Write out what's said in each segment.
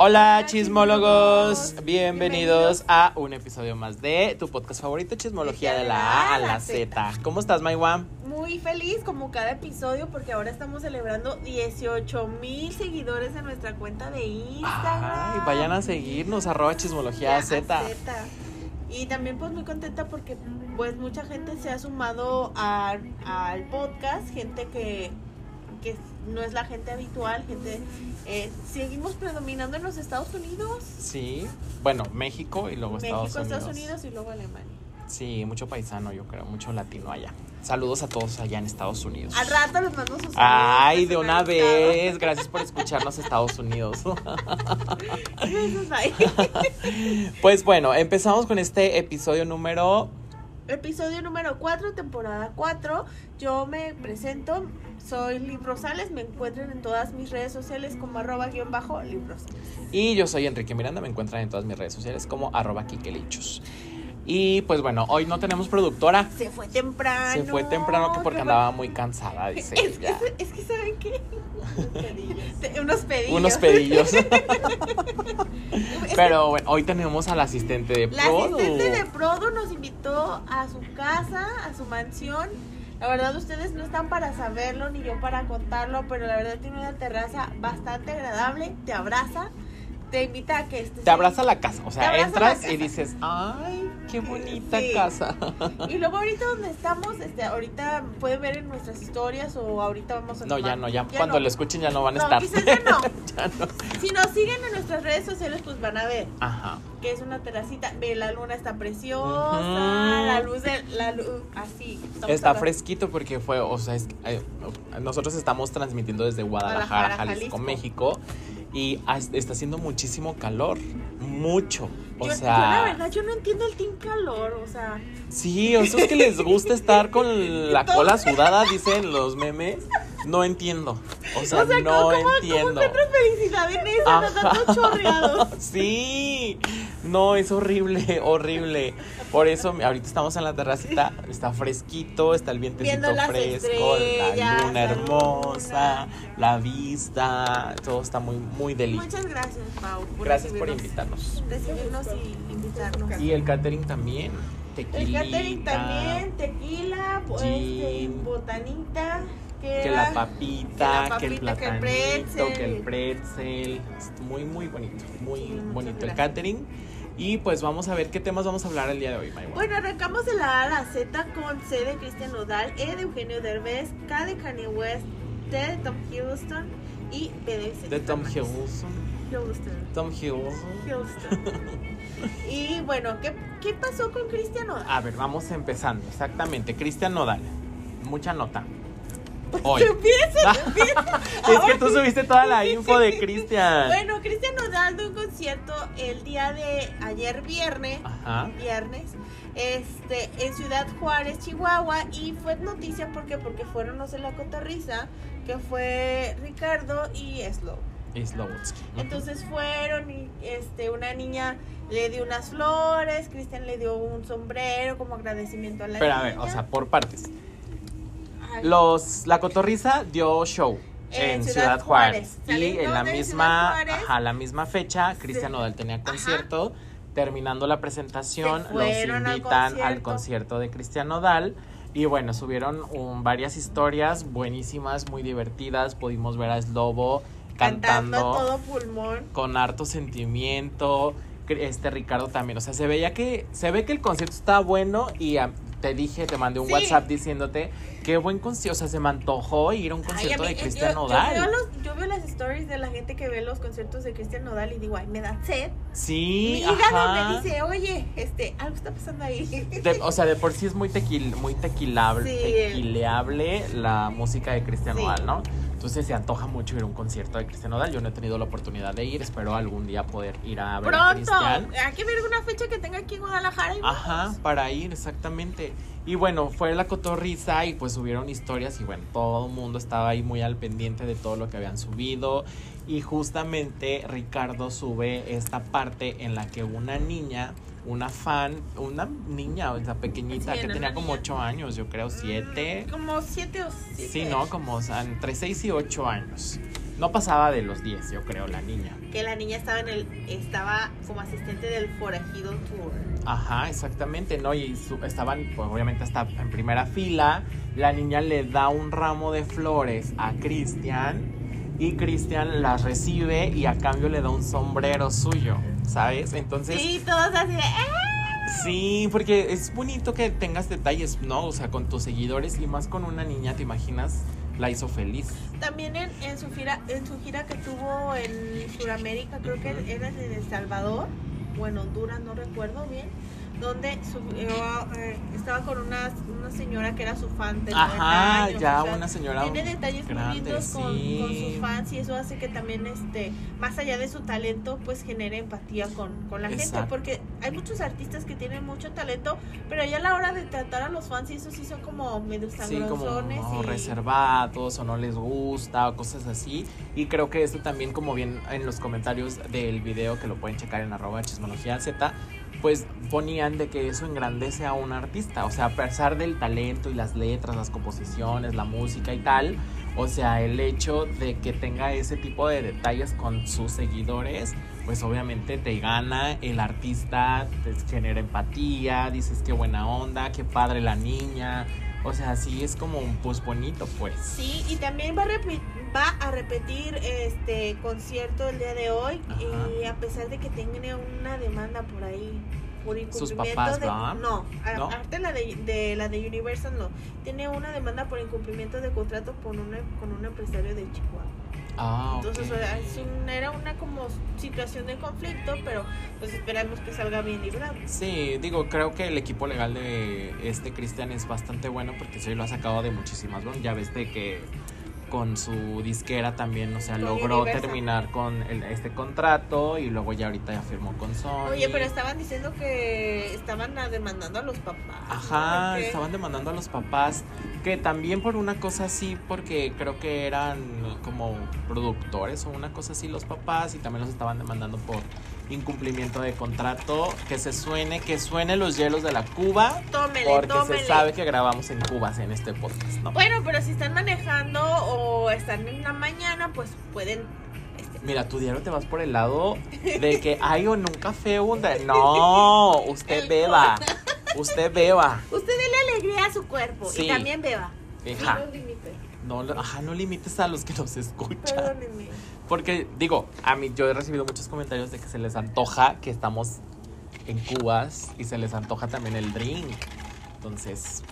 Hola chismólogos, bienvenidos a un episodio más de tu podcast favorito, Chismología de la A a la Z. ¿Cómo estás, Maiwa? Muy feliz como cada episodio porque ahora estamos celebrando 18 mil seguidores en nuestra cuenta de Instagram. Ay, vayan a seguirnos, arroba Chismología Z. Y también pues muy contenta porque pues mucha gente se ha sumado a- al podcast, gente que, que no es la gente habitual, gente... eh, seguimos predominando en los Estados Unidos. Sí, bueno, México y luego México, Estados Unidos. Estados Unidos y luego Alemania. Sí, mucho paisano, yo creo, mucho latino allá. Saludos a todos allá en Estados Unidos. Al rato les mando sus Ay, de una vez. Gracias por escucharnos, Estados Unidos. Pues bueno, empezamos con este episodio número. Episodio número 4, temporada 4. Yo me presento, soy Liv Rosales, me encuentran en todas mis redes sociales como arroba guion bajo Liv Rosales. Y yo soy Enrique Miranda, me encuentran en todas mis redes sociales como arroba Kikelichus. Y pues bueno, hoy no tenemos productora. Se fue temprano. Se fue temprano que porque andaba muy cansada, dice Es que, ella. es que, ¿saben qué? Unos pedillos. Unos pedillos. Pero bueno, hoy tenemos al asistente de La Produ. asistente de Prodo nos invitó a su casa, a su mansión. La verdad ustedes no están para saberlo ni yo para contarlo, pero la verdad tiene una terraza bastante agradable, te abraza, te invita a que estés Te ahí. abraza la casa, o sea, entras y dices, ay, qué bonita Sí. casa. Y luego ahorita donde estamos, este, ahorita pueden ver en nuestras historias o ahorita vamos a No, ya no, ya, cuando no. lo escuchen ya no van a No, estar. quizás ya no. Ya no. Si nos siguen en nuestras redes sociales, pues van a ver Ajá. que es una terracita. Ve, la luna está preciosa, la luz de la luz así. Está hablando- fresquito porque fue, o sea, es- eh, nosotros estamos transmitiendo desde Guadalajara, Guadalajara, Jalisco, Jalisco. México, y está haciendo muchísimo calor, mucho. O yo, sea, yo la verdad, yo no entiendo el team calor, o sea, sí, esos que les gusta estar con la cola sudada, dicen los memes, no entiendo. O sea, o sea, no ¿cómo, cómo entiendo. encuentro felicidad en eso? Ajá. dando chorreados. Sí, no, es horrible, horrible. Por eso ahorita estamos en la terracita, está fresquito, está el vientecito fresco, la luna hermosa, luna. la vista, todo está muy, muy delicioso. Muchas gracias, Pau. Por Gracias por recibirnos- invitarnos. Recibirnos y invitarnos. Y el catering también, El tequila. catering también, tequila, pues, Gin. botanita, que, la papita, que, el papita, que el platanito, que el pretzel. pretzel. Muy, muy bonito, muy Sí, bonito el catering. Y pues vamos a ver qué temas vamos a hablar el día de hoy, Maiwa. Bueno, arrancamos de la A a la Z con C de Cristian Nodal, E de Eugenio Derbez, K de Kanye West, T de Tom Hiddleston y B de Vicente de Tom. Hiddleston. Tom. Hiddleston. y bueno, ¿qué, ¿qué pasó con Cristian Nodal? A ver, vamos empezando. Exactamente. Cristian Nodal. Mucha nota. Hoy. Empieza, empieza. es que tú subiste toda la info de Cristian. Bueno, Cristian Nodal dio un concierto el día de ayer viernes, Ajá. viernes, este, en Ciudad Juárez, Chihuahua, y fue noticia porque porque fueron los de la cotorriza, que fue Ricardo y Slow. Entonces fueron y este una niña le dio unas flores, Cristian le dio un sombrero como agradecimiento a la Pero a ver, o sea, por partes. Los, la cotorriza dio show en, Ciudad, Juárez. Y en la misma, ajá, la misma fecha, Cristian. Nodal tenía Ajá. concierto. Terminando la presentación, Se los al invitan al concierto. de Cristian Nodal. Y bueno, subieron varias historias buenísimas, muy divertidas. Pudimos ver a Slobo cantando, cantando, todo pulmón. con harto sentimiento. Este Ricardo también. O sea, se veía que, se ve que el concierto estaba bueno y ah, te dije, te mandé un Sí. WhatsApp diciéndote qué buen concierto. O sea, se me antojó ir a un Ay, concierto a mí- de yo- Cristian yo, Nodal. veo los- yo veo las stories de la gente que ve los conciertos de Cristian Nodal y digo, ay, me da sed. Sí, Mi hígado me dice, oye, este, algo está pasando ahí. De- o sea, de por sí es muy tequil, muy tequilable, Sí. tequileable la música de Cristian Sí. Nodal, ¿no? Entonces se antoja mucho ir a un concierto de Cristian Nodal. Yo no he tenido la oportunidad de ir, espero algún día poder ir a ver a Pronto. Cristian. Hay que ver una fecha que tenga aquí en Guadalajara. y Ajá, vamos. para ir, exactamente. Y bueno, fue la cotorriza y pues subieron historias y bueno, todo el mundo estaba ahí muy al pendiente de todo lo que habían subido. Y justamente Ricardo sube esta parte en la que una niña, una fan, una niña, o sea, pequeñita, Sí, que tenía como niña. ocho años, yo creo, siete. Mm, Como siete o siete. Sí, ¿no? Como o sea, entre 6 y 8 años. no pasaba de los 10, yo creo, la niña. Que la niña estaba en el estaba como asistente del Forajido Tour. Ajá, exactamente, ¿no? Y su- estaban, pues obviamente hasta en primera fila. La niña le da un ramo de flores a Cristian y Cristian las recibe y a cambio le da un sombrero suyo, ¿sabes? Entonces, Sí, todos así de ¡ah! sí, porque es bonito que tengas detalles, ¿no? O sea, con tus seguidores y más con una niña, ¿te imaginas? La hizo feliz. También en, en su gira, en su gira que tuvo en Sudamérica, creo que era en El Salvador o en Honduras, no recuerdo bien, donde subió, eh, estaba con una, una señora que era su fan de 90 Ajá, años, ya o sea, una señora tiene detalles muy grande, lindos con, sí. con sus fans y eso hace que también este más allá de su talento pues genere empatía con, con la gente porque hay muchos artistas que tienen mucho talento pero ya a la hora de tratar a los fans y eso sí son como medio Sí, como no, y reservados o no les gusta o cosas así. Y creo que esto también, como bien en los comentarios del video, que lo pueden checar en arroba chismología Z, pues ponían de que eso engrandece a un artista. O sea, a pesar del talento y las letras, las composiciones, la música y tal, o sea, el hecho de que tenga ese tipo de detalles con sus seguidores, pues obviamente te gana el artista, te genera empatía, dices qué buena onda, qué padre la niña. O sea, sí es como un pues bonito, pues. Sí, y también va va a repetir este concierto el día de hoy Ajá. y a pesar de que tiene una demanda por ahí por Sus incumplimiento papás, de no, ¿No? aparte la de, de la de Universal no, tiene una demanda por incumplimiento de contrato con una con un empresario de Chihuahua. Ah. Entonces un- era una como situación de conflicto, pero pues esperamos que salga bien librado. Sí, digo, creo que el equipo legal de este Cristian es bastante bueno porque sí lo ha sacado de muchísimas. Bueno, ya ves de que con su disquera también, o sea, Con logró Universal. terminar con el- este contrato y luego ya ahorita ya firmó con Sony. Oye, pero estaban diciendo que estaban demandando a los papás. ¿no? Ajá, Porque- estaban demandando a los papás, que también por una cosa así, porque creo que eran como productores o una cosa así los papás y también los estaban demandando por incumplimiento de contrato, que se suene, que suene los hielos de la Cuba, Tómele, porque tómele. se sabe que grabamos en Cuba en este podcast, ¿no? Bueno, pero si están manejando o están en la mañana, pues pueden. este, Mira, tu diario te vas por el lado de que hay o en un café un No, usted beba, usted beba. Usted déle alegría a su cuerpo Sí. y también beba. Hija. No. No, lo- ajá, no limites a los que nos escuchan. Perdónenme. Porque, digo, a mí yo he recibido muchos comentarios de que se les antoja que estamos en Cubas y se les antoja también el drink. Entonces.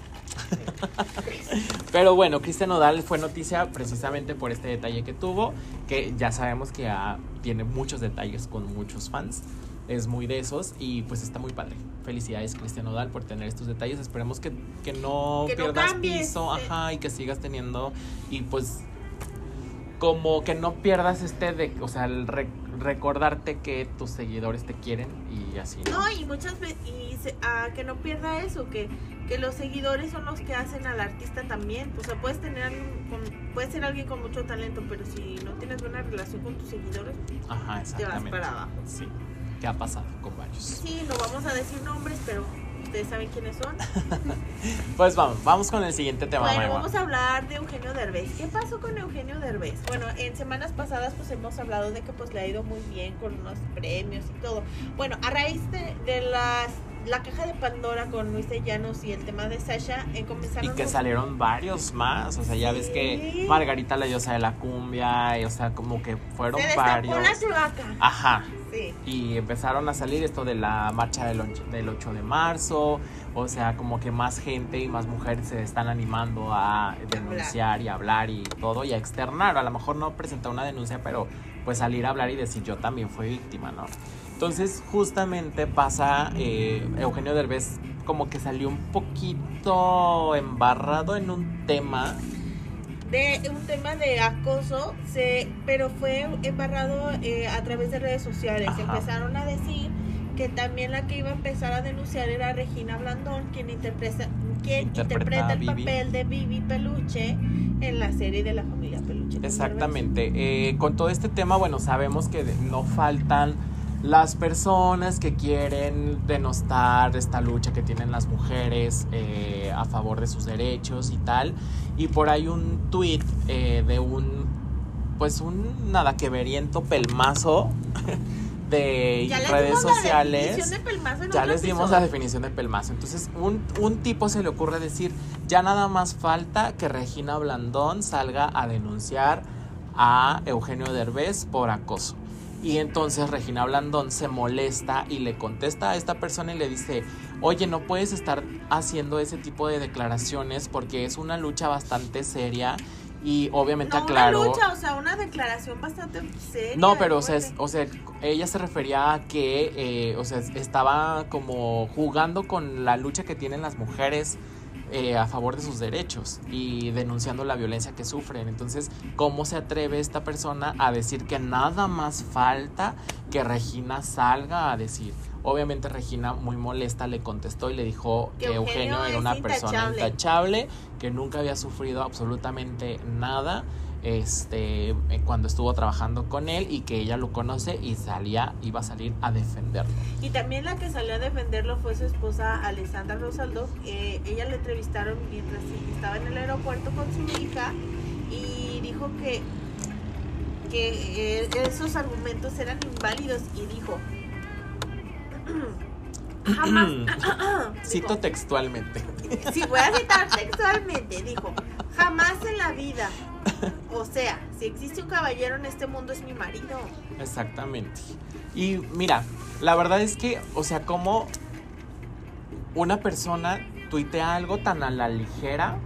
Pero bueno, Cristian Nodal fue noticia precisamente por este detalle que tuvo, que ya sabemos que ah, tiene muchos detalles con muchos fans. Es muy de esos y pues está muy padre. Felicidades Cristian Nodal por tener estos detalles. Esperemos que, que no Que no pierdas cambies, piso, ajá, y que sigas teniendo y pues como que no pierdas este de, o sea, el re- recordarte que tus seguidores te quieren y así. ¿no? No, y muchas veces, y se- ah, que no pierda eso, que, que los seguidores son los que hacen al artista también. O sea, puedes tener alguien con, puedes ser alguien con mucho talento, pero si no tienes buena relación con tus seguidores, Ajá, te vas para abajo. Sí. ¿Qué ha pasado con varios? Sí, no vamos a decir nombres, pero ustedes saben quiénes son. Pues vamos, vamos con el siguiente tema. Bueno, vamos a hablar de Eugenio Derbez. ¿Qué pasó con Eugenio Derbez? Bueno, en semanas pasadas pues hemos hablado de que pues le ha ido muy bien con unos premios y todo. Bueno, a raíz de, de las la caja de Pandora con Luis de Llanos y el tema de Sasha, eh, comenzaron Y que los- salieron varios más, o sea, ya ves que. Margarita la diosa de la cumbia, y, o sea, como que fueron se varios. la cloaca. Ajá, Sí. y empezaron a salir esto de la marcha del 8, del 8 de marzo, o sea, como que más gente y más mujeres se están animando a denunciar y hablar y todo, y a externar, a lo mejor no presentar una denuncia, pero pues salir a hablar y decir yo también fui víctima, ¿no? Entonces justamente pasa, eh, Eugenio Derbez como que salió un poquito embarrado en un tema, de un tema de acoso, se, pero fue embarrado eh, a través de redes sociales. Ajá. Empezaron a decir que también la que iba a empezar a denunciar era Regina Blandón, quien interpreta, quien Interpreta el papel de Vivi Peluche en la serie de la familia Peluche. Exactamente. Eh, con todo este tema, bueno, sabemos que no faltan las personas que quieren denostar esta lucha que tienen las mujeres eh, a favor de sus derechos y tal. Y por ahí un tweet de un pues un nada que veriento pelmazo de Ya redes sociales. de Ya les dimos episodio. la definición de pelmazo. Entonces, un, un tipo se le ocurre decir, ya nada más falta que Regina Blandón salga a denunciar a Eugenio Derbez por acoso. Y entonces Regina Blandón se molesta y le contesta a esta persona y le dice, oye, no puedes estar haciendo ese tipo de declaraciones porque es una lucha bastante seria y obviamente No, aclaró... una lucha, o sea, una declaración bastante seria. No, pero o sea, es- o sea, ella se refería a que, eh, o sea, estaba como jugando con la lucha que tienen las mujeres eh, a favor de sus derechos y denunciando la violencia que sufren. Entonces, ¿cómo se atreve esta persona a decir que nada más falta que Regina salga a decir? Obviamente Regina muy molesta le contestó y le dijo Que que Eugenio Eugenio era una persona intachable. que nunca había sufrido absolutamente nada este eh, cuando estuvo trabajando con él y que ella lo conoce y salía iba a salir a defenderlo Y también la que salió a defenderlo fue su esposa Alessandra Rosaldo. Eh, ella le entrevistaron mientras estaba en el aeropuerto con su hija y dijo que, que eh, esos argumentos eran inválidos y dijo... Jamás... cito dijo, textualmente Sí, voy a citar textualmente. Dijo, jamás en la vida. O sea, si existe un caballero en este mundo es mi marido. exactamente y mira la verdad es que o sea como una persona tuitea algo tan a la ligera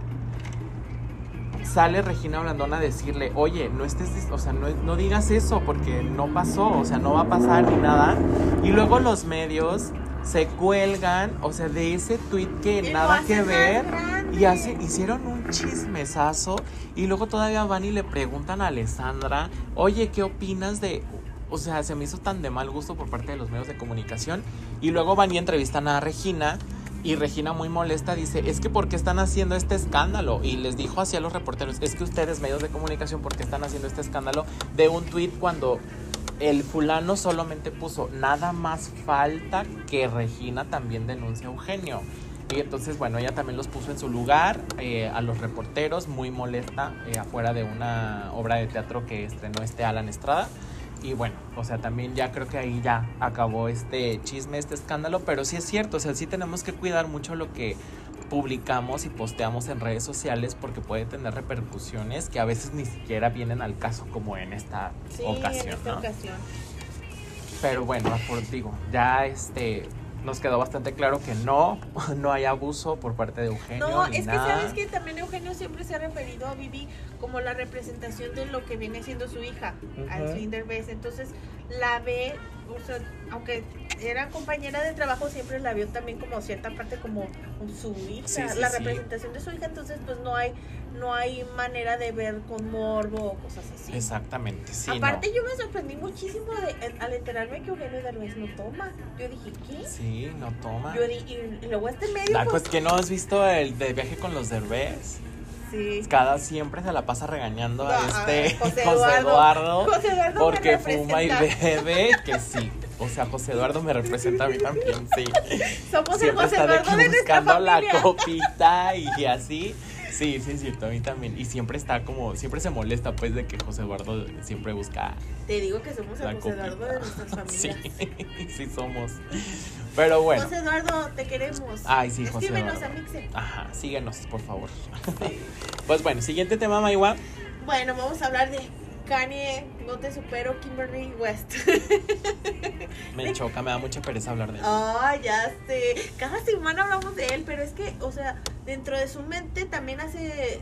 sale Regina Blandón a decirle, oye, no estés, o sea, no, no digas eso porque no pasó, o sea, no va a pasar ni nada. Y luego los medios se cuelgan, o sea, de ese tweet que Y nada que ver. Y hace, hicieron un chismesazo y luego todavía van y le preguntan a Alessandra, oye, ¿qué opinas de...? O sea, se me hizo tan de mal gusto por parte de los medios de comunicación. Y luego van y entrevistan a Regina y Regina muy molesta dice, es que ¿por qué están haciendo este escándalo? Y les dijo así a los reporteros, es que ustedes medios de comunicación, ¿por qué están haciendo este escándalo de un tweet cuando el fulano solamente puso, nada más falta que Regina también denuncie a Eugenio? Y entonces, bueno, ella también los puso en su lugar eh, a los reporteros, muy molesta, eh, afuera de una obra de teatro que estrenó este Alan Estrada. Y bueno, o sea, también ya creo que ahí ya acabó este chisme, este escándalo, pero sí es cierto, o sea, sí tenemos que cuidar mucho lo que publicamos y posteamos en redes sociales porque puede tener repercusiones que a veces ni siquiera vienen al caso como en esta Sí, ocasión, en esta ¿no? ocasión. Pero bueno, por digo, ya este nos quedó bastante claro que no, no hay abuso por parte de Eugenio. No, ni es que sabes que también Eugenio siempre se ha referido a Vivi como la representación de lo que viene siendo su hija, al Ujú. Swing Derbez. Entonces la ve, o sea, aunque era compañera de trabajo, siempre la vio también como cierta parte como su hija, Sí, sí, la sí. representación de su hija. Entonces, pues no hay, no hay manera de ver con morbo o cosas así. Exactamente, sí. Aparte, no. yo me sorprendí muchísimo de, en- al enterarme que Eugenio Derbez no toma. Yo dije, ¿qué? Sí, no toma. Yo di, y, y luego este medio. Ah, pues, pues que no has visto el de viaje con los derbés. Sí. Cada siempre se la pasa regañando a este José José, Eduardo. José Eduardo me porque fuma y bebe, que sí. O sea, José Eduardo me representa a mí también, sí. Somos el Siempre José está Eduardo de nuestra buscando la copita y así. Sí, sí, es cierto, a mí también. Y siempre está como, siempre se molesta pues de que José Eduardo siempre busca Te digo que somos el José copita. Eduardo de nuestras familias. Sí, sí somos. Pero bueno. José Eduardo, te queremos. Ay, sí, José Escríbenos Eduardo. a Mixe. Ajá, síguenos, por favor. Pues bueno, siguiente tema, Maiwa. Bueno, vamos a hablar de Kanye, No Te Supero, Kimberly West. Me choca, me da mucha pereza hablar de él. Ah, ya sé. Cada semana hablamos de él, pero es que, o sea, dentro de su mente también hace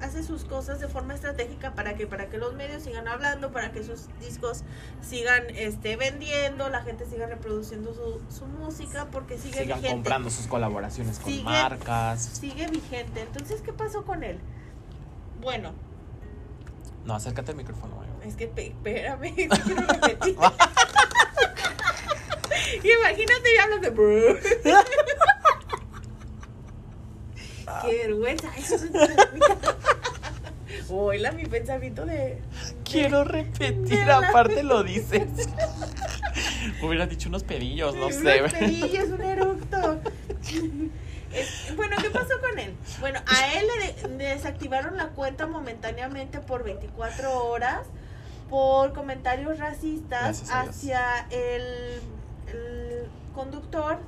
hace sus cosas de forma estratégica para que para que los medios sigan hablando, para que sus discos sigan este vendiendo, la gente siga reproduciendo su, su música porque sigue Sigan vigente. comprando sus colaboraciones con Sigue- marcas. Sigue vigente. Entonces, ¿qué pasó con él? Bueno, No, acércate al micrófono, Maiwa. es que espérame, quiero repetir. Imagínate y hablas de bro. Qué vergüenza. Eso es Hola, mi pensamiento de. Quiero repetir, aparte lo dices. Hubiera dicho unos pedillos, no Unos sé. pedillos, un eructo. Es- bueno, ¿qué pasó con él? Bueno, a él le, de- le desactivaron la cuenta momentáneamente por 24 horas por comentarios racistas hacia el, el conductor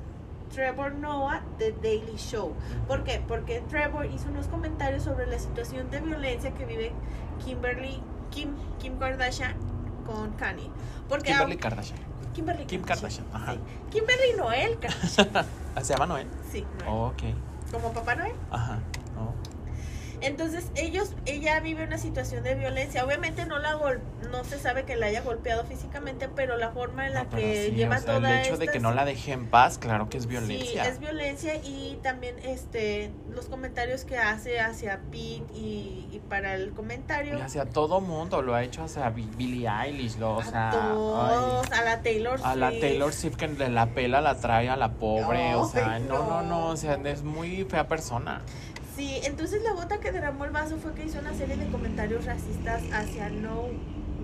Trevor Noah de Daily Show. ¿Por qué? Porque Trevor hizo unos comentarios sobre la situación de violencia que vive Kimberly, Kim, Kim Kardashian con Kanye. Porque Kimberly Kardashian. Kimberly Kim Kardashian, ajá. sí. Kimberly Noel Kardashian. ¿Se llama Noel? Sí, Noel. Ok. como Papá Noel. Ajá. No. Entonces, ellos, ella vive una situación de violencia. Obviamente no la gol, no se sabe que la haya golpeado físicamente, pero la forma en la No, pero que sí, lleva o sea, toda el hecho de que no la deje en paz, claro que es violencia. Sí, es violencia y también este los comentarios que hace hacia Pete y, y para el comentario Y hacia todo mundo, lo ha hecho hacia Bi- Billie Eilish, lo, o sea, a todos, ay, a la Taylor a la Swift. Taylor Swift que de la pela la trae a la pobre, o sea, no, no, no. no, o sea, es muy fea persona. Sí, entonces la gota que derramó el vaso fue que hizo una serie de comentarios racistas hacia No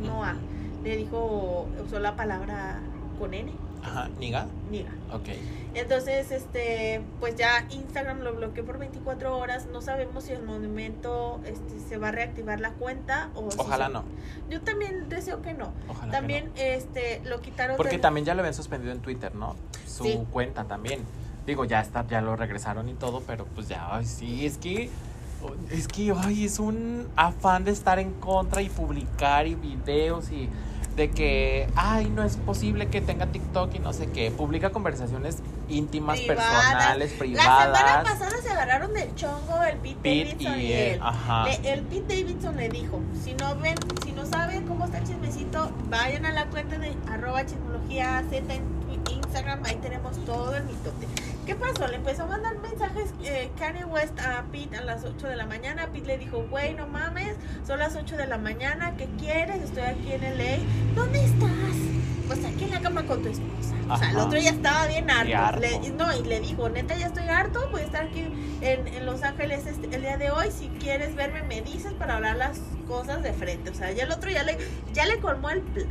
Noah. Le dijo, usó la palabra con N, Ajá, niga, niga. ok. Entonces, este, pues ya Instagram lo bloqueó por 24 horas. No sabemos si el movimiento este, se va a reactivar la cuenta o si Ojalá se- no, Yo también deseo que no. ojalá También, que este, lo quitaron no. Porque del- también ya lo habían suspendido en Twitter, ¿no? Su Sí. cuenta también. Digo, ya está, ya lo regresaron y todo, pero pues ya, ay, sí, es que es que ay, es un afán de estar en contra y publicar y videos y de que, ay, no es posible que tenga TikTok y no sé qué. Publica conversaciones íntimas, Privadas. personales, La privadas. semana pasada se agarraron del chongo el Pete, Pete Davidson y, y él. ajá. Le- el Pete Davidson le dijo, si no ven, si no saben cómo está el chismecito, vayan a la cuenta de arroba chismología Z en Instagram, ahí tenemos todo el mitote. ¿Qué pasó? Le empezó a mandar mensajes eh, Kanye West a Pete a las 8 de la mañana. Pete le dijo, güey, no mames, son las 8 de la mañana, ¿qué quieres? Estoy aquí en LA. ¿Dónde estás? Pues aquí en la cama con tu esposa. O sea, el otro ya estaba bien harto. Y harto. Le- no, y le dijo, neta, ya estoy harto, voy a estar aquí en, en Los Ángeles este- el día de hoy. Si quieres verme, me dices para hablar las cosas de frente. O sea, ya el otro ya le, ya le colmó el plato.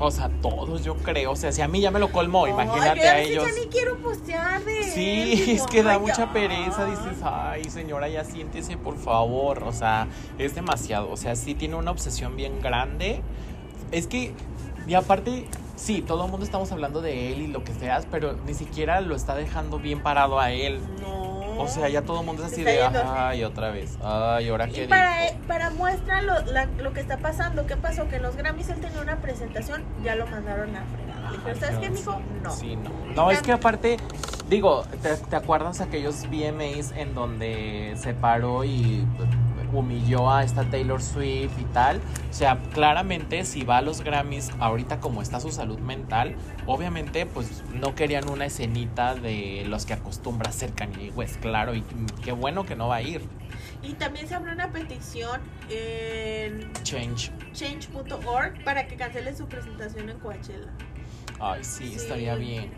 O sea, todos yo creo. O sea, si a mí ya me lo colmó, imagínate yo a ellos. Ya ni quiero postear de él, Sí, es que da ay, mucha pereza, dices, ay señora, ya siéntese por favor, o sea, es demasiado, o sea, sí tiene una obsesión bien grande, es que, y aparte, sí, todo el mundo estamos hablando de él y lo que seas, pero ni siquiera lo está dejando bien parado a él, No. O sea, ya todo el mundo es así de, ay, otra vez, ay, ahora qué Y para, dijo? para muestra lo, la- lo que está pasando, ¿qué pasó? Que en los Grammys él tenía una presentación, ya lo mandaron a fregar. Le dijeron, ¿sabes qué, mijo? No. Sí, no. No, es que aparte, digo, ¿te, te acuerdas aquellos VMAs en donde se paró y humilló a esta Taylor Swift y tal? O sea, claramente si va a los Grammys ahorita como está su salud mental, obviamente pues no querían una escenita de los que acostumbra ser Kanye West, claro, y qué bueno que no va a ir. Y también se abrió una petición en Change. change.org para que cancele su presentación en Coachella. Ay, sí, Sí. estaría bien.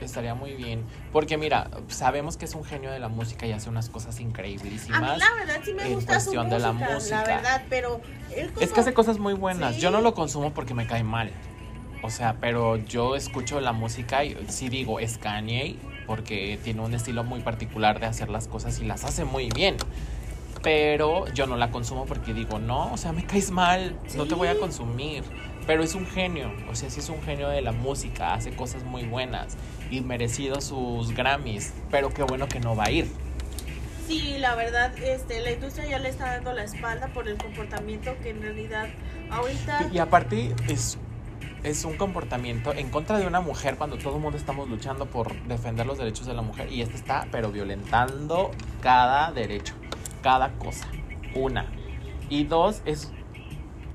Estaría muy bien. Porque mira, sabemos que es un genio de la música y hace unas cosas A increíblísimas. mí la verdad sí me en gusta su cuestión música, de la la, música. verdad, pero él Es que hace cosas muy buenas. Sí. Yo no lo consumo porque me cae mal. O sea, pero yo escucho la música y sí digo, es Kanye, porque tiene un estilo muy particular de hacer las cosas y las hace muy bien. Pero yo no la consumo porque digo, no, o sea, me caes mal, no te voy a consumir. Pero es un genio, o sea, sí es un genio de la música, hace cosas muy buenas y merecido sus Grammys. Pero qué bueno que no va a ir. Sí, la verdad, este, la industria ya le está dando la espalda por el comportamiento que en realidad ahorita Y aparte es, es un comportamiento en contra de una mujer cuando todo el mundo estamos luchando por defender los derechos de la mujer y este está pero violentando cada derecho, cada cosa. Una. Y dos, es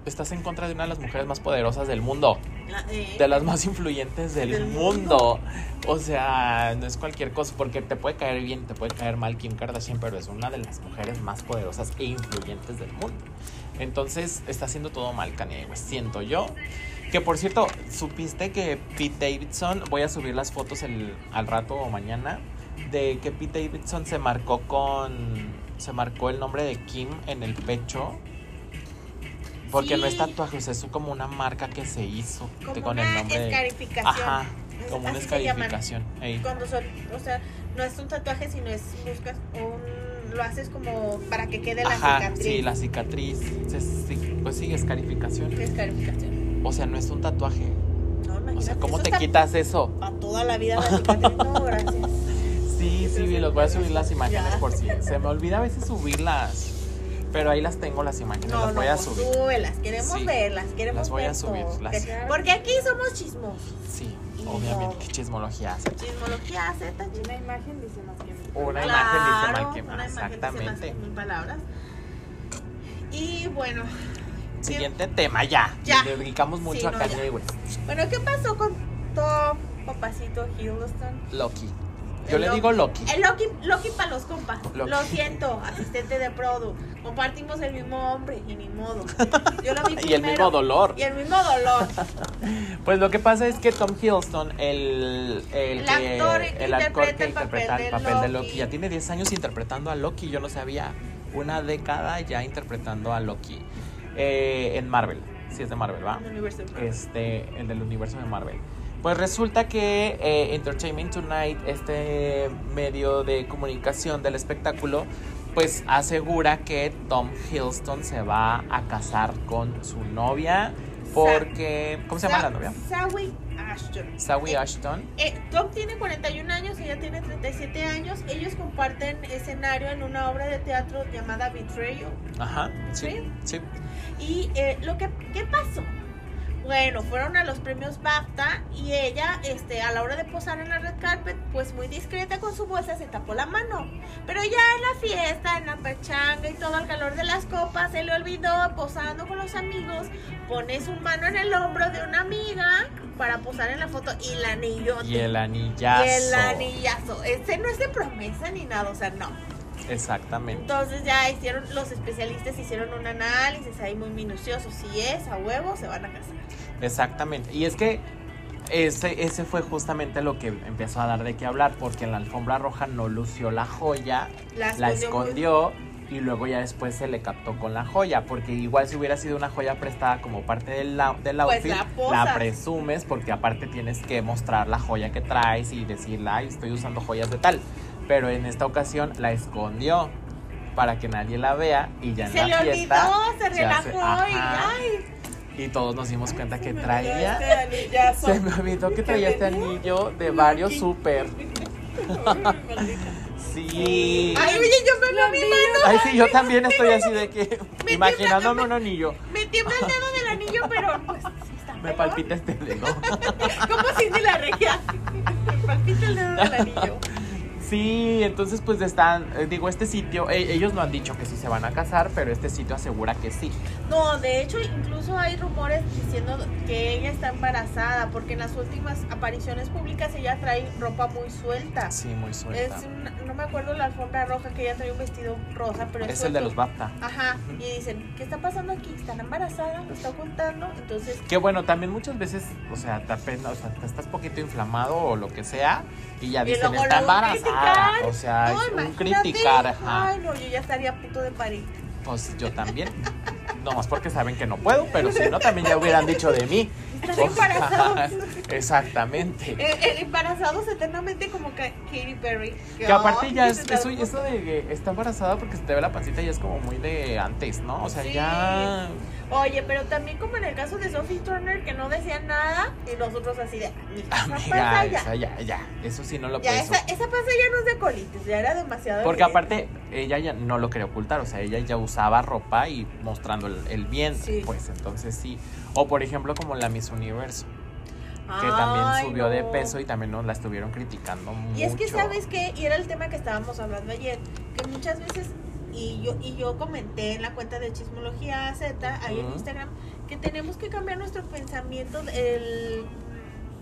estás en contra de una de las mujeres más poderosas del mundo, la- eh, de las más influyentes del, Del mundo. O sea, no es cualquier cosa porque te puede caer bien, te puede caer mal Kim Kardashian, pero es una de las mujeres más poderosas e influyentes del mundo. Entonces está haciendo todo mal Kanye West, siento yo. Que por cierto, supiste que Pete Davidson, voy a subir las fotos el, al rato o mañana, de que Pete Davidson se marcó con, se marcó el nombre de Kim en el pecho. Porque no es Sí. tatuaje, o es como una marca que se hizo como con una el nombre de... escarificación. Ajá, como una así escarificación. ey. Cuando son, o sea, no es un tatuaje, sino es buscas un, lo haces como para que quede la Ajá, cicatriz. sí, la cicatriz. Sí, pues sí, escarificación. ¿Qué es calificación? O sea, no es un tatuaje. No, O imagínate. sea, ¿cómo te quitas eso? A toda la vida la cicatriz. No, gracias. Sí, sí, los voy a subir las imágenes Ya. por si. Se me olvida a veces subirlas. Pero ahí las tengo las imágenes, No, las no, voy a subir. súbelas, queremos Sí. verlas, queremos Las voy a subir, todo. las- Que- Porque aquí somos chismosos. Sí, Y obviamente, no. qué chismología hace. Chismología Z, Una imagen dice más que mil. Una Claro, imagen dice que más, dice más exactamente. que mil palabras. Y bueno, Siguiente tema, ya. Ya. Le dedicamos mucho Sí, a no, Kanye bueno, ¿qué pasó con Tom, papacito Hiddleston? Loki. Yo le Loki. digo Loki. El Loki, Loki para los compas. Loki. Lo siento, asistente de Produ. Compartimos el mismo hombre y ni modo. Yo lo vi Y el mismo dolor. Y el mismo dolor. Pues lo que pasa es que Tom Hiddleston, el, el, El que- actor que el actor interpreta que el papel interpreta el de papel de Loki. Ya tiene 10 años interpretando a Loki. Yo no sabía. Una década ya interpretando a Loki. Eh, en Marvel. Sí, es de Marvel, ¿va? En el universo de Marvel. este, el del universo de Marvel. Pues resulta que eh, Entertainment Tonight, este medio de comunicación del espectáculo, pues asegura que Tom Hiddleston se va a casar con su novia porque... ¿Cómo se llama la novia? Sawi Ashton. Sawi Eh, Ashton. Eh, Tom tiene 41 años, ella tiene 37 años. Ellos comparten escenario en una obra de teatro llamada Betrayal. Ajá, sí, ¿Sí? sí. Y eh, lo que ¿qué pasó? Bueno, fueron a los premios BAFTA y ella, este, a la hora de posar en la red carpet, pues muy discreta con su bolsa se tapó la mano. Pero ya en la fiesta, en la pachanga y todo al calor de las copas, se le olvidó posando con los amigos, pone su mano en el hombro de una amiga para posar en la foto y el anillo. Y el anillazo. Y el anillazo. Este no es de promesa ni nada, o sea, no. Exactamente. Entonces ya hicieron, los especialistas hicieron un análisis ahí muy minucioso. Si es a huevo, se van a casar. Exactamente. Y es que ese, ese fue justamente lo que empezó a dar de qué hablar, porque en la alfombra roja no lució la joya, La la escondió muy- y luego ya después se le captó con la joya, porque igual si hubiera sido una joya prestada como parte del, del Pues outfit, la posas. presumes, porque aparte tienes que mostrar la joya que traes y decirle, ay, estoy usando joyas de tal. Pero en esta ocasión la escondió para que nadie la vea y ya en Se le la fiesta olvidó, se ya relajó y ajá, ay. y todos nos dimos cuenta que traía este se me olvidó que traía este anillo de varios maldita. Sí. Ay, oye, yo me veo mi mano. Ay, sí, yo también estoy así de que Me imaginándome un anillo. Me tiembla el dedo del anillo, pero pues Me palpita este dedo. ¿Cómo si de la regia? Me palpita el dedo del anillo. Sí, entonces pues están, eh, digo, este sitio, eh, ellos no han dicho que sí se van a casar, pero este sitio asegura que sí. No, de hecho, incluso hay rumores diciendo que ella está embarazada, porque en las últimas apariciones públicas ella trae ropa muy suelta. Sí, muy Es suelta. un- no me acuerdo la alfombra roja que ella trae un vestido rosa, pero es, Es el de los. BAFTA. Ajá, y dicen, ¿qué está pasando aquí? ¿Están embarazada? ¿Lo está ocultando? Entonces, Que bueno, también muchas veces, o sea, te apenas, o sea, te estás poquito inflamado o lo que sea, y ya y dicen, está embarazada. Criticar. O sea, No, un criticar, ajá. Ay, no, yo ya estaría a punto de parir. Pues yo también. No más porque saben que no puedo, pero si no, también ya hubieran dicho de mí. Están embarazados. Exactamente. Eh, eh, embarazados eternamente como Ka- Katy Perry. Que aparte ya es, eso, eso de que está embarazada porque se te ve la pancita ya es como muy de antes, ¿no? O sea, Sí. ya... Oye, pero también como en el caso de Sophie Turner que no decía nada y nosotros así de, "Amiga, esa Amiga, ya, esa ya, ya. Eso sí no lo ya puedes... esa, esa panza ya no es de colitis, ya era demasiado. Porque evidente. aparte ella ya no lo quería ocultar, o sea, ella ya usaba ropa y mostrando el, el vientre, Sí. pues entonces sí. O por ejemplo como la Miss Universo, que también Ay, subió de peso y también nos la estuvieron criticando mucho. Y es que sabes qué, y era el tema que estábamos hablando ayer, que muchas veces y yo y yo comenté en la cuenta de Chismología Z ahí en. Instagram que tenemos que cambiar nuestro pensamiento el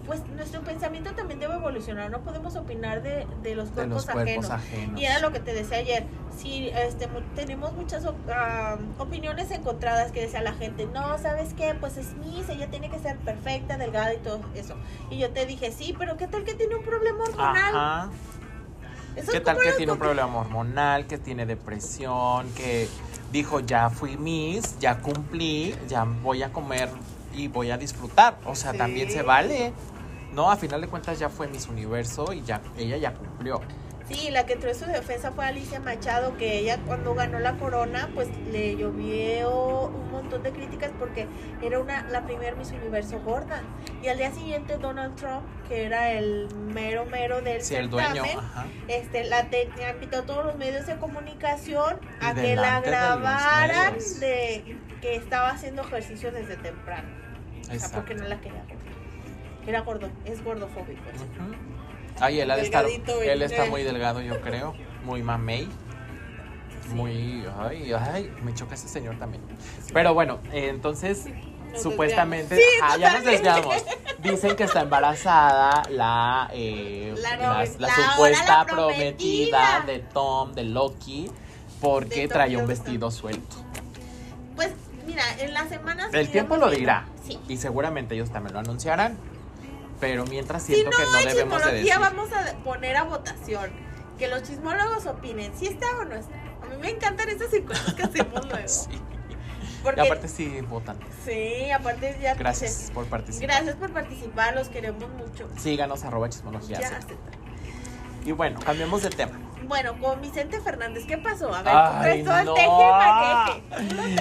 pues nuestro pensamiento también debe evolucionar, no podemos opinar de, de los de cuerpos, los cuerpos ajenos. ajenos. Y era lo que te decía ayer. Si este, tenemos muchas ah, opiniones encontradas que decía la gente, no, ¿sabes qué? Pues es Miss, ella tiene que ser perfecta, delgada y todo eso. Y yo te dije, sí, pero ¿qué tal que tiene un problema hormonal? Ajá. ¿Qué tal que tiene un problema hormonal, que tiene depresión, que dijo ya fui Miss, ya cumplí, ya voy a comer y voy a disfrutar? O sea, Sí. también se vale. No, a final de cuentas ya fue Miss Universo y ya ella ya cumplió. Sí, la que entró en su defensa fue Alicia Machado, que ella cuando ganó la corona, pues le llovió un montón de críticas porque era una la primera Miss Universo gorda. Y al día siguiente Donald Trump, que era el mero mero del Sí, el dueño. certamen, Ajá. este, la tenía, invitó a todos los medios de comunicación a que la de grabaran de que estaba haciendo ejercicio desde temprano. O sea, Exacto. porque no la quería. Era gordo, es gordofóbico. Ujú. Ay, él ha de estar, él está muy delgado, yo creo. Muy mamey. Muy. Ay, ay, me choca ese señor también. Pero bueno, eh, entonces. Nos Supuestamente. Sí, ajá, ya nos desviamos. Dicen que está embarazada la, eh, La supuesta prometida. prometida. de Tom, de Loki, porque traía un vestido suelto. Pues mira, en las semanas. El tiempo lo dirá. Sí. Y seguramente ellos también lo anunciarán. Pero mientras Si siento no que no hay debemos de chismología, decir. vamos a poner a votación. Que los chismólogos opinen si está o no está. A mí me encantan esas encuestas que hacemos luego. Sí. Porque, Y aparte sí votan. sí, aparte ya. Gracias dice, por participar. Gracias por participar, los queremos mucho. Síganos arroba chismología. Ya Z. Y bueno, cambiemos de tema. Bueno, con Vicente Fernández, ¿qué pasó? A ver, Ay, tú traes todo no. el teje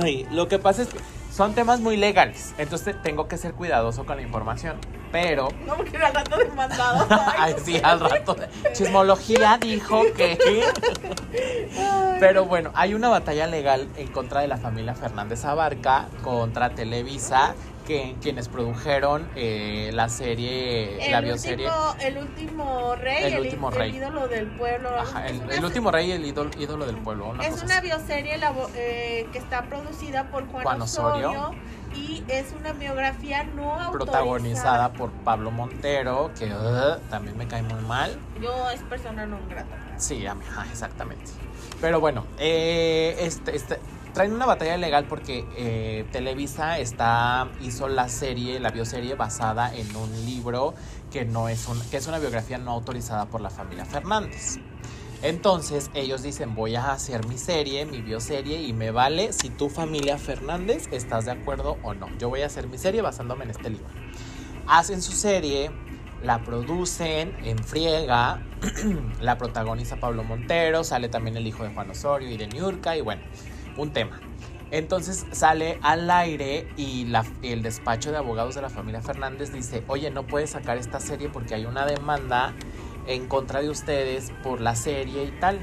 y. Ay, lo que pasa es que son temas muy legales. Entonces tengo que ser cuidadoso con la información. Pero. Como que al rato demandado. Ay, sí, al rato. Chismología dijo que. Pero bueno, hay una batalla legal en contra de la familia Fernández Abarca contra Televisa, que, quienes produjeron eh, la serie, la el bioserie. último, el último rey, El el, último el rey. ídolo del pueblo. Ajá, el, una- el último rey el ídolo, ídolo del pueblo. Una Es cosa una así. bioserie labo- eh, que está producida por Juan, Juan Osorio. Osorio, y es una biografía no autorizada. protagonizada por Pablo Montero, que uh, también me cae muy mal. Yo es persona no grata. Sí, a mí, ajá, exactamente. Pero bueno, eh, este, este, traen una batalla legal porque eh, Televisa está, hizo la serie, la bioserie basada en un libro que, no es un, que es una biografía no autorizada por la familia Fernández. Entonces ellos dicen voy a hacer mi serie, mi bioserie y me vale si tu familia Fernández estás de acuerdo o no. Yo voy a hacer mi serie basándome en este libro. Hacen su serie, la producen en friega, la protagoniza Pablo Montero, sale también el hijo de Juan Osorio y de Niurka y bueno, un tema. Entonces sale al aire y el despacho de abogados de la familia Fernández dice, oye, no puedes sacar esta serie porque hay una demanda en contra de ustedes por la serie y tal.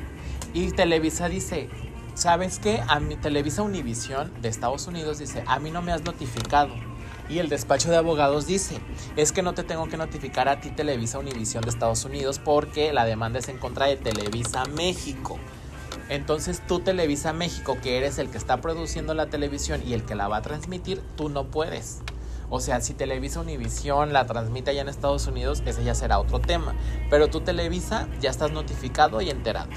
Y Televisa dice, ¿sabes qué? A mi Televisa Univisión de Estados Unidos dice, a mí no me has notificado. Y el despacho de abogados dice, es que no te tengo que notificar a ti Televisa Univisión de Estados Unidos porque la demanda es en contra de Televisa México. Entonces tú Televisa México, que eres el que está produciendo la televisión y el que la va a transmitir, tú no puedes. O sea, si Televisa Univisión la transmite allá en Estados Unidos, ese ya será otro tema. Pero tú Televisa ya estás notificado y enterado.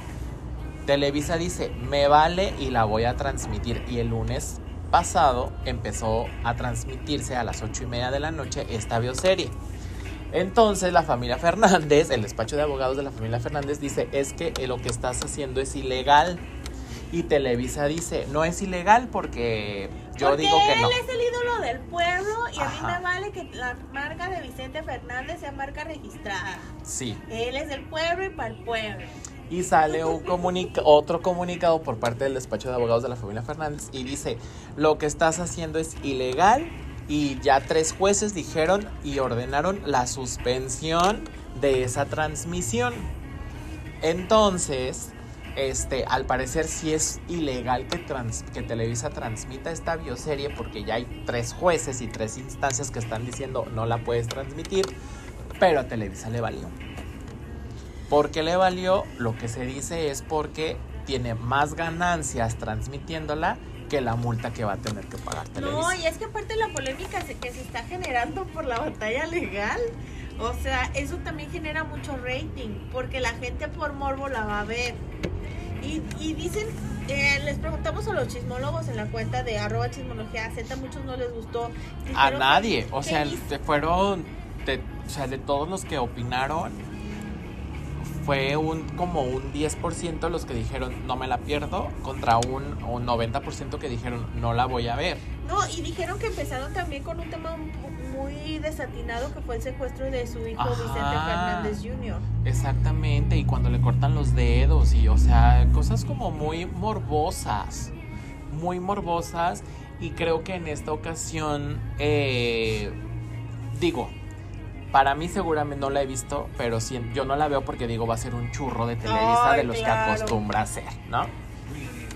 Televisa dice, me vale y la voy a transmitir. Y el lunes pasado empezó a transmitirse a las ocho y media de la noche esta bioserie. Entonces la familia Fernández, el despacho de abogados de la familia Fernández dice, es que lo que estás haciendo es ilegal. Y Televisa dice, no es ilegal porque yo Porque digo que él no. es el ídolo del pueblo y a mí Ajá. me vale que la marca de Vicente Fernández sea marca registrada. Sí. Él es del pueblo y para el pueblo. Y sale un comunica otro comunicado por parte del despacho de abogados de la familia Fernández y dice, lo que estás haciendo es ilegal y ya tres jueces dijeron y ordenaron la suspensión de esa transmisión. Entonces, este, al parecer sí es ilegal que, trans- que Televisa transmita esta bioserie porque ya hay tres jueces y tres instancias que están diciendo no la puedes transmitir, pero a Televisa le valió. ¿Por qué le valió? Lo que se dice es porque tiene más ganancias transmitiéndola que la multa que va a tener que pagar Televisa. No, y es que aparte la polémica que se está generando por la batalla legal, o sea, eso también genera mucho rating, porque la gente por morbo la va a ver. Y, y dicen, eh, les preguntamos a los chismólogos en la cuenta de arroba chismología Z, a muchos no les gustó. a nadie. O sea, fueron. de- o sea, de todos los que opinaron, fue un como un 10% los que dijeron no me la pierdo, contra un, un 90% que dijeron no la voy a ver. No, y dijeron que empezaron también con un tema muy desatinado que fue el secuestro de su hijo Ajá. Vicente Fernández Jr. Exactamente, y cuando le cortan los dedos y, o sea, cosas como muy morbosas, muy morbosas, y creo que en esta ocasión, eh, digo, para mí seguramente no la he visto, pero sí, yo no la veo porque digo, va a ser un churro de Televisa Ay, de los claro. que acostumbra hacer, ¿no?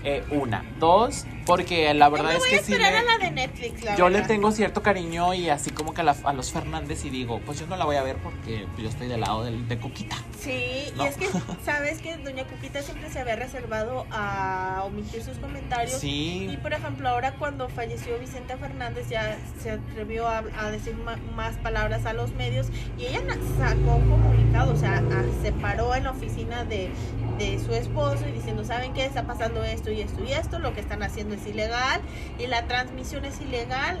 Eh, una, dos, porque la verdad Yo me es que a sí a la de Netflix, la yo le tengo cierto cariño y así como que a, la- a los Fernández y digo, pues yo no la voy a ver porque yo estoy del lado del, de Cuquita. Sí, No. y es que sabes que Doña Cuquita siempre se había reservado a omitir sus comentarios. Y Sí, por ejemplo, ahora cuando falleció Vicente Fernández ya se atrevió a, a decir ma- más palabras a los medios y ella sacó un comunicado, o sea, se paró en la oficina de, de su esposo y diciendo, ¿saben qué? Está pasando esto y esto y esto, lo que están haciendo es ilegal y la transmisión es ilegal.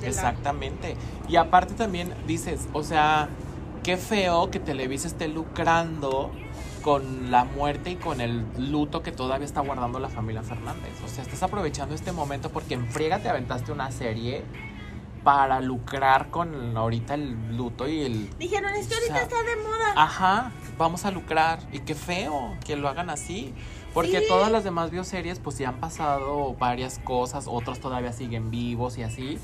la- exactamente. Y aparte también dices, o sea, qué feo que Televisa esté lucrando con la muerte y con el luto que todavía está guardando la familia Fernández. O sea, estás aprovechando este momento porque en friega te aventaste una serie para lucrar con ahorita el luto y el Dijeron, es que O ahorita sea, está de moda. Ajá, vamos a lucrar. Y qué feo que lo hagan así. Porque Sí. todas las demás bioseries, pues ya han pasado varias cosas, otros todavía siguen vivos y así.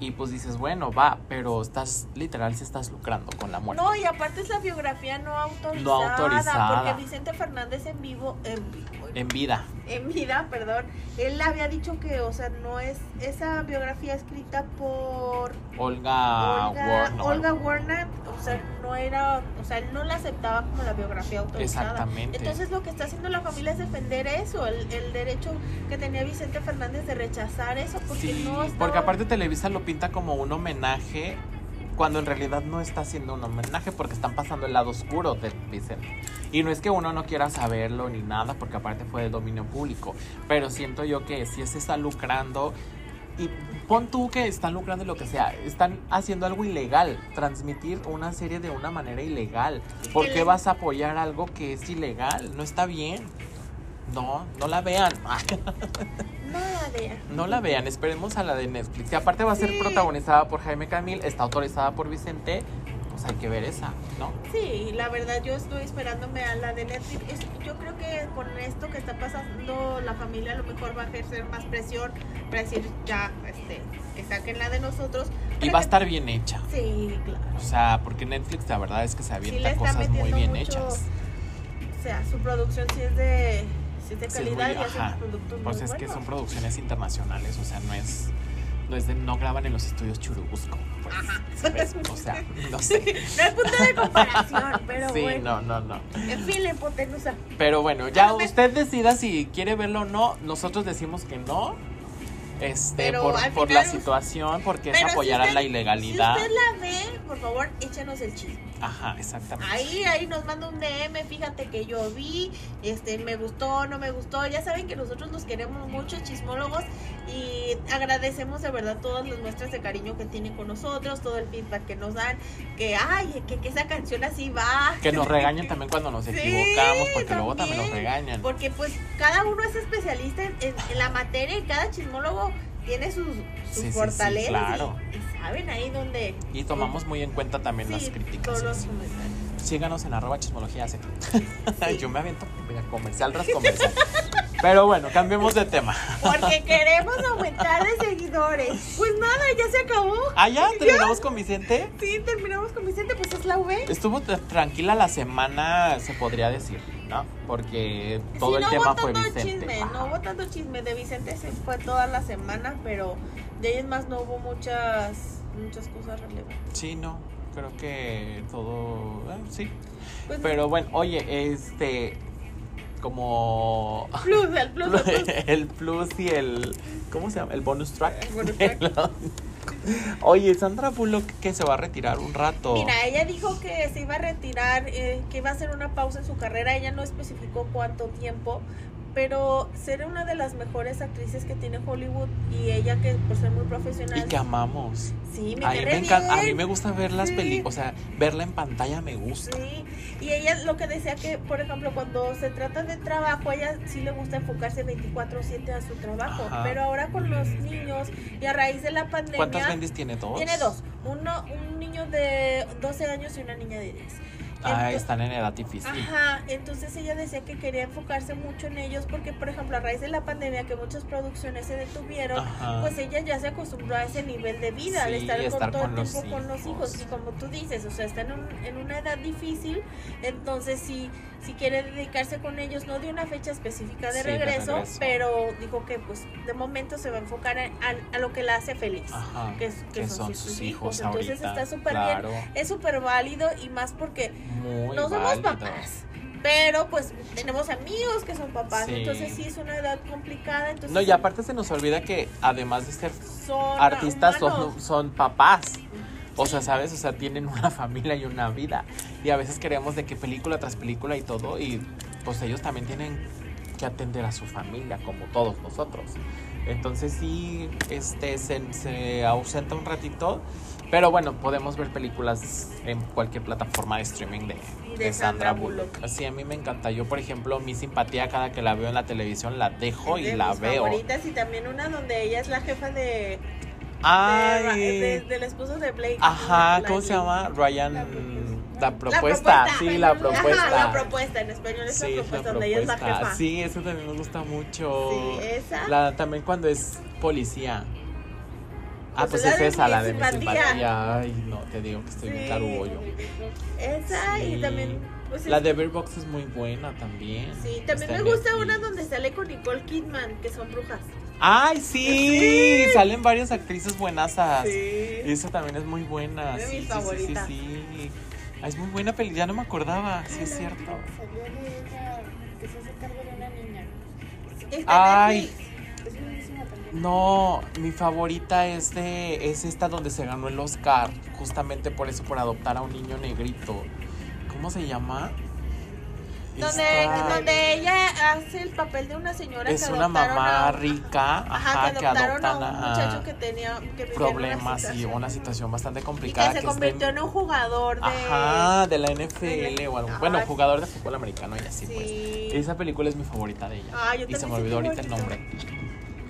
Y pues dices, bueno, va, pero estás, literal, si estás lucrando con la muerte. No, y aparte es la biografía no autorizada. No autorizada. Porque Vicente Fernández en vivo, en vivo, En vida. en vida, perdón, él había dicho que, o sea, no es esa biografía escrita por Olga, Olga. Olga Warner, o sea, no era, o sea, él no la aceptaba como la biografía autorizada. Exactamente. Entonces lo que está haciendo la familia es defender eso, el, el derecho que tenía Vicente Fernández de rechazar eso, porque Sí, no estaba... porque aparte Televisa lo pinta como un homenaje cuando en realidad no está haciendo un homenaje porque están pasando el lado oscuro de Vicente. Y no es que uno no quiera saberlo ni nada porque aparte fue de dominio público, pero siento yo que si se está lucrando y pon tú que están lucrando lo que sea, están haciendo algo ilegal, transmitir una serie de una manera ilegal. ¿Por qué vas a apoyar algo que es ilegal? No está bien. No, no la vean. De... No la vean, esperemos a la de Netflix. Y aparte va a ser Sí. protagonizada por Jaime Camil, está autorizada por Vicente. Pues hay que ver esa, ¿no? Sí, la verdad yo estoy esperándome a la de Netflix. Es- yo creo que con esto que está pasando la familia a lo mejor va a ejercer más presión para decir ya, este, que saquen la de nosotros. Y va a que- estar bien hecha. Sí, claro. O sea, porque Netflix la verdad es que se Sí avienta está cosas muy bien mucho, hechas. O sea, su producción sí es de, es de Sí, es calidad y hace ajá. productos Pues muy es que son producciones internacionales, o sea, no es no es de no graban en los estudios Churubusco, pues, ¿sabes? O sea, no sé. No hay punto de comparación, pero Sí, bueno. no, no, no. En fin, la hipotenusa. Pero bueno, ya usted decida si quiere verlo o no. Nosotros decimos que no. Este, Pero por, por final la situación, porque es si apoyar a la ilegalidad. Si usted la ve, por favor, échanos el chisme. Ajá, exactamente. Ahí, ahí nos manda un DM, fíjate que yo vi, este, me gustó, no me gustó. Ya saben que nosotros nos queremos mucho, chismólogos, y agradecemos de verdad todas las muestras de cariño que tienen con nosotros, todo el feedback que nos dan, que, ay, que, que esa canción así va. Que nos regañen también cuando nos equivocamos, porque luego también nos regañan. Porque pues cada uno es especialista en, en- en la materia y cada chismólogo tiene sus, sus Sí, sí, sí, fortalezas claro. y saben ahí donde... Y tomamos muy en cuenta también Sí, las críticas. todos los comentarios. Síganos en arroba chismología C. Yo me aviento mira, comercial tras comercial. Pero bueno, cambiemos de tema. Porque queremos aumentar de seguidores. Pues nada, ya se acabó. Ah, ya, terminamos con Vicente. Sí, terminamos con Vicente, pues es la V. Estuvo tra- tranquila la semana, se podría decir, ¿no? Porque todo Sí, el no tema fue Vicente. chisme, no hubo tanto chisme. De Vicente se fue toda la semana, pero de ahí en más no hubo muchas, muchas cosas relevantes. Sí, no, creo que todo, eh, sí. Pues, Pero bueno, oye, este, como Plus, el plus, el plus. el plus y el, ¿cómo se llama? El bonus track. El bonus track. oye, Sandra Bullock que se va a retirar un rato. Mira, ella dijo que se iba a retirar, eh, que iba a hacer una pausa en su carrera. Ella no especificó cuánto tiempo, pero ser una de las mejores actrices que tiene Hollywood y ella que por ser muy profesional. Y que amamos. Sí, me A mí cae me, re encanta, a mí me gusta ver las Sí. películas, o sea, verla en pantalla me gusta. Sí, y ella lo que decía que, por ejemplo, cuando se trata de trabajo, a ella sí le gusta enfocarse 24/7 a su trabajo, Ajá. pero ahora con los niños y a raíz de la pandemia... ¿Cuántas bendis tiene? ¿Dos? Tiene dos, uno, un niño de 12 años y una niña de 10. Ah, están en edad difícil. Ajá, entonces ella decía que quería enfocarse mucho en ellos porque, por ejemplo, a raíz de la pandemia que muchas producciones se detuvieron, Ajá. pues ella ya se acostumbró a ese nivel de vida, Sí, estar, estar con todo con el tiempo con los hijos. Y como tú dices, o sea, está en, un- en una edad difícil, entonces sí, si quiere dedicarse con ellos, no de una fecha específica de, Sí, de regreso, pero dijo que pues de momento se va a enfocar a, a- a lo que la hace feliz. Ajá, Que, que que son, son sus sus hijos. hijos Entonces ahorita. está súper claro, bien. Es súper válido y más porque muy no somos papás. Pero pues tenemos amigos que son papás, Sí. entonces sí es una edad complicada. Entonces No, y aparte se nos olvida que además de ser son artistas son, son papás. O sea, ¿sabes? O sea, tienen una familia y una vida. Y a veces queremos de que película tras película y todo. Y pues ellos también tienen que atender a su familia, como todos nosotros. Entonces sí, este, se, se ausenta un ratito. Pero bueno, podemos ver películas en cualquier plataforma de streaming de, De de Sandra Sandra Bullock. Bullock. Así a mí me encanta. Yo, por ejemplo, mi simpatía cada que la veo en la televisión la dejo Es y de la mis veo. favoritas y también una donde ella es la jefa de, Ay. de- de- del esposo de Blake. Ajá. ¿cómo se llama? Ryan. La propuesta. La propuesta. Sí, la Ajá, propuesta. la propuesta, en español es Sí, la es la propuesta, donde ella es la propuesta. jefa. Sí, eso también me gusta mucho. Sí, esa. La, también cuando es policía. Ah, Pues pues es esa, la de mi simpatía. simpatía. Ay, no, te digo que estoy bien Sí. carugo yo. Esa Sí. y también. Pues, La es- de Bird Box es muy buena también. Sí, también Está me gusta una donde sale con Nicole Kidman, que son brujas. ¡Ay, sí! Salen varias actrices buenasas. Sí. Esa también es muy buena. Es de sí, mis sí, favoritas. Sí, sí, sí. Ah, es muy buena peli, ya no me acordaba, sí es cierto. Salió de ella que se hace cargo de una niña. Ay. No, mi favorita es de es esta donde se ganó el Oscar, justamente por eso por adoptar a un niño negrito. ¿Cómo se llama? Donde, Esta- donde ella hace el papel de una señora es que una mamá a- rica, Ajá, que adoptaron a un muchacho que tenía que en una problemas y una situación bastante y complicada que se de- convirtió en un jugador de Ajá, de la NFL o algo. Ay. Bueno, jugador de fútbol americano y así Sí. pues. Esa película es mi favorita de ella. Ah, yo y se me olvidó ahorita el nombre.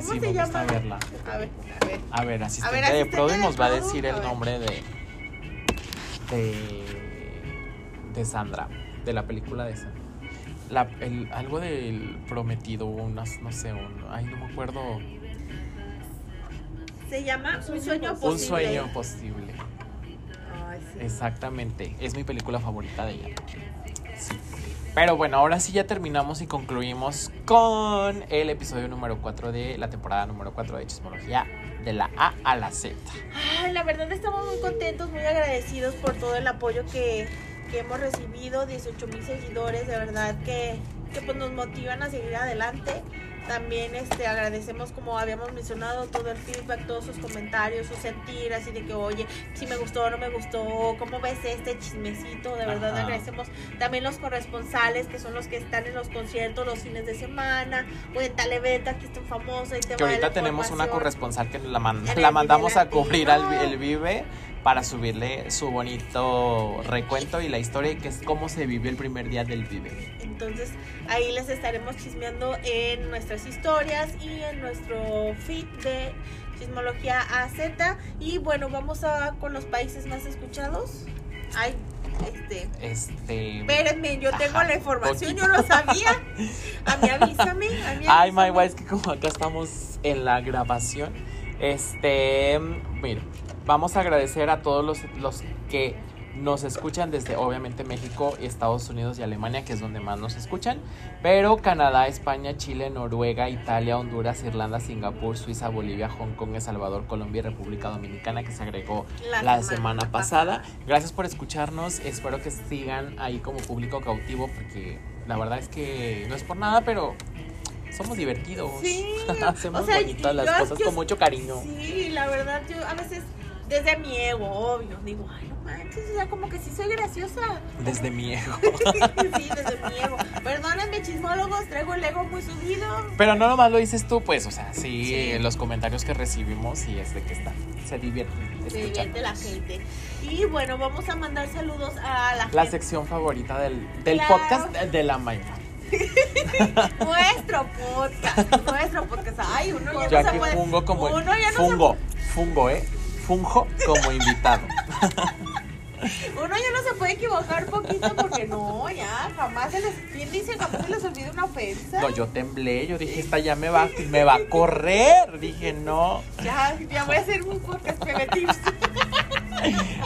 ¿Cómo sí, se me llama? gusta verla. A ver, a ver. A ver, asistente, de asistente Produ nos va a decir el nombre de, de de Sandra, de la película de Sandra. La, el, algo del prometido, unas, no sé, un, ay, no me acuerdo. Se llama Un sueño posible. Un sueño posible. Ay, sí. Exactamente, es mi película favorita de ella. Sí. Pero bueno, ahora sí ya terminamos y concluimos con el episodio número 4 de la temporada número 4 de Chismología de la A a la Z. Ay, la verdad estamos muy contentos, muy agradecidos por todo el apoyo que, que hemos recibido, 18 mil seguidores, de verdad que, que pues nos motivan a seguir adelante. También este agradecemos como habíamos mencionado todo el feedback, todos sus comentarios, su sentir, así de que oye, si me gustó o no me gustó, cómo ves este chismecito, de verdad Ajá. agradecemos también los corresponsales que son los que están en los conciertos los fines de semana, o en tal evento, aquí está un famoso, ahí te Que va la ahorita tenemos una corresponsal que la, man- la mandamos a cubrir al el Vive para subirle su bonito recuento y la historia que es cómo se vivió el primer día del Vive. Entonces ahí les estaremos chismeando en nuestras historias y en nuestro feed de Chismología AZ. Y bueno, vamos a con los países más escuchados. Ay, este. Este. Espérenme, yo tengo Ajá, la información, poquito. yo lo sabía. A mí avísame. A mí Ay, avísame. my es que como acá estamos en la grabación, este, mira, vamos a agradecer a todos los, los que nos escuchan desde obviamente México, Estados Unidos y Alemania, que es donde más nos escuchan, pero Canadá, España, Chile, Noruega, Italia, Honduras, Irlanda, Singapur, Suiza, Bolivia, Hong Kong, El Salvador, Colombia y República Dominicana, que se agregó la, semana, pasada. Gracias por escucharnos. Espero que sigan ahí como público cautivo porque la verdad es que no es por nada, pero somos divertidos. Sí, Hacemos o sea, bonitas las cosas con mucho cariño. Sí, la verdad, yo a veces, desde mi ego, obvio, digo, ay, no manches, o sea, como que sí soy graciosa. Desde mi ego. sí, desde mi ego. Perdónenme, chismólogos, traigo el ego muy subido. Pero no nomás lo dices tú, pues, o sea, sí, Sí. los comentarios que recibimos y es de que están, se divierten. Se divierte la gente. Y bueno, vamos a mandar saludos a la, La gente. sección favorita del, del Claro. podcast de la mañana. Nuestro podcast. nuestro podcast. Ay, uno ya Yo no se aquí puede. fungo como uno ya no fungo, fungo, eh, fungo como invitado. Uno ya no se puede equivocar poquito porque no, ya jamás se les. ¿Quién dice? Jamás se les olvida una ofensa. No, yo temblé, yo dije, esta ya me va, me va a correr. Dije, no. Ya, ya voy a hacer un podcast que me tips.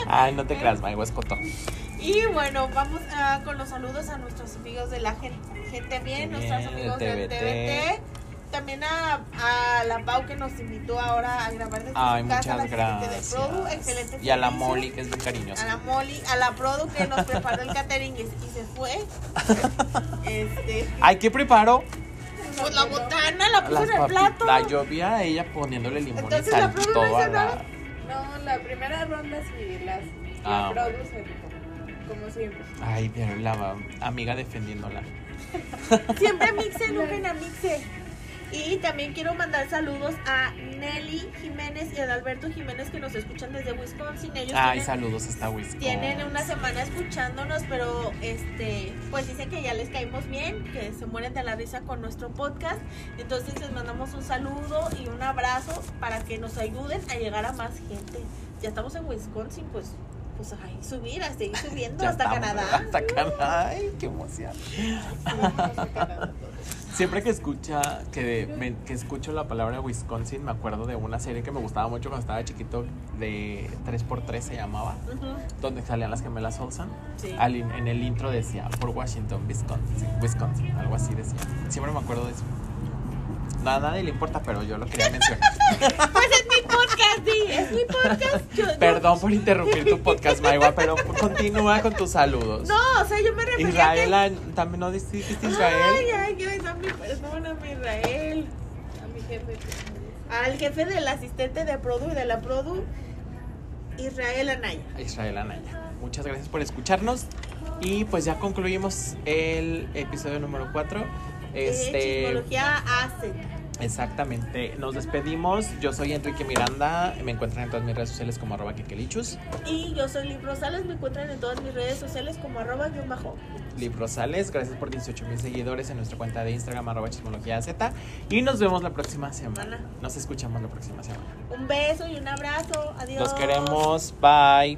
Ay, no te creas, Maigo, es coto. Y bueno, vamos ah, con los saludos a nuestros amigos de la gente, gente bien, nuestros amigos del del TBT. También a, a la Pau que nos invitó ahora a grabar desde Ay, su casa, muchas la gente de Produ, gracias. excelente Y a la. Molly, que es muy cariñosa. A la Molly, a la Produ que nos preparó el catering y, y se fue. Este, Ay, ¿qué preparo? pues la botana la puso en el papi- plato. La yo vi a ella poniéndole limón Entonces, y la sal Produ no todo a la... No, la primera ronda sí, las, Ah. la produce como siempre. Ay, pero la amiga defendiéndola. Siempre mixe, nunca mixe. Y también quiero mandar saludos a Nelly Jiménez y a Alberto Jiménez que nos escuchan desde Wisconsin. Ellos Ay, tienen, saludos hasta Wisconsin. tienen una semana escuchándonos, pero este, pues dicen que ya les caímos bien, que se mueren de la risa con nuestro podcast. Entonces les mandamos un saludo y un abrazo para que nos ayuden a llegar a más gente. Ya estamos en Wisconsin, pues, pues ahí subir, a seguir subiendo hasta estamos, Canadá. Hasta Canadá. Ay, qué emoción. Siempre que escucha, que, me- que escucho la palabra Wisconsin, me acuerdo de una serie que me gustaba mucho cuando estaba chiquito, de 3x3 se llamaba, donde salían las gemelas Olsen. sí. Al en el intro decía, por Washington, Wisconsin, Wisconsin, algo así decía. Siempre me acuerdo de eso. A nadie le importa, pero yo lo quería mencionar. Pues es mi podcast, sí, es mi podcast. Yo- yo- Perdón por interrumpir tu podcast, Maiwa, pero continúa con tus saludos. No, o sea, yo me refería Israel, a ah, también no dijiste que... Israel. Ay, ay, ay, dame perdóname, Israel. A mi jefe. Al jefe del asistente de Produ y de la Produ, Israel Anaya. Israel Anaya. Muchas gracias por escucharnos. Y pues ya concluimos el episodio número 4. Eh, Este, Chismología AC. exactamente. Nos despedimos. Yo soy Enrique Miranda. Me encuentran en todas mis redes sociales como arroba kekelichus. Y yo soy Liv Rosales, me encuentran en todas mis redes sociales como arroba guion bajo. Liv Rosales. Gracias por 18 mil seguidores en nuestra cuenta de Instagram arroba chismología Z. Y nos vemos la próxima semana. Nos escuchamos la próxima semana. Un beso y un abrazo. Adiós. Los queremos. Bye.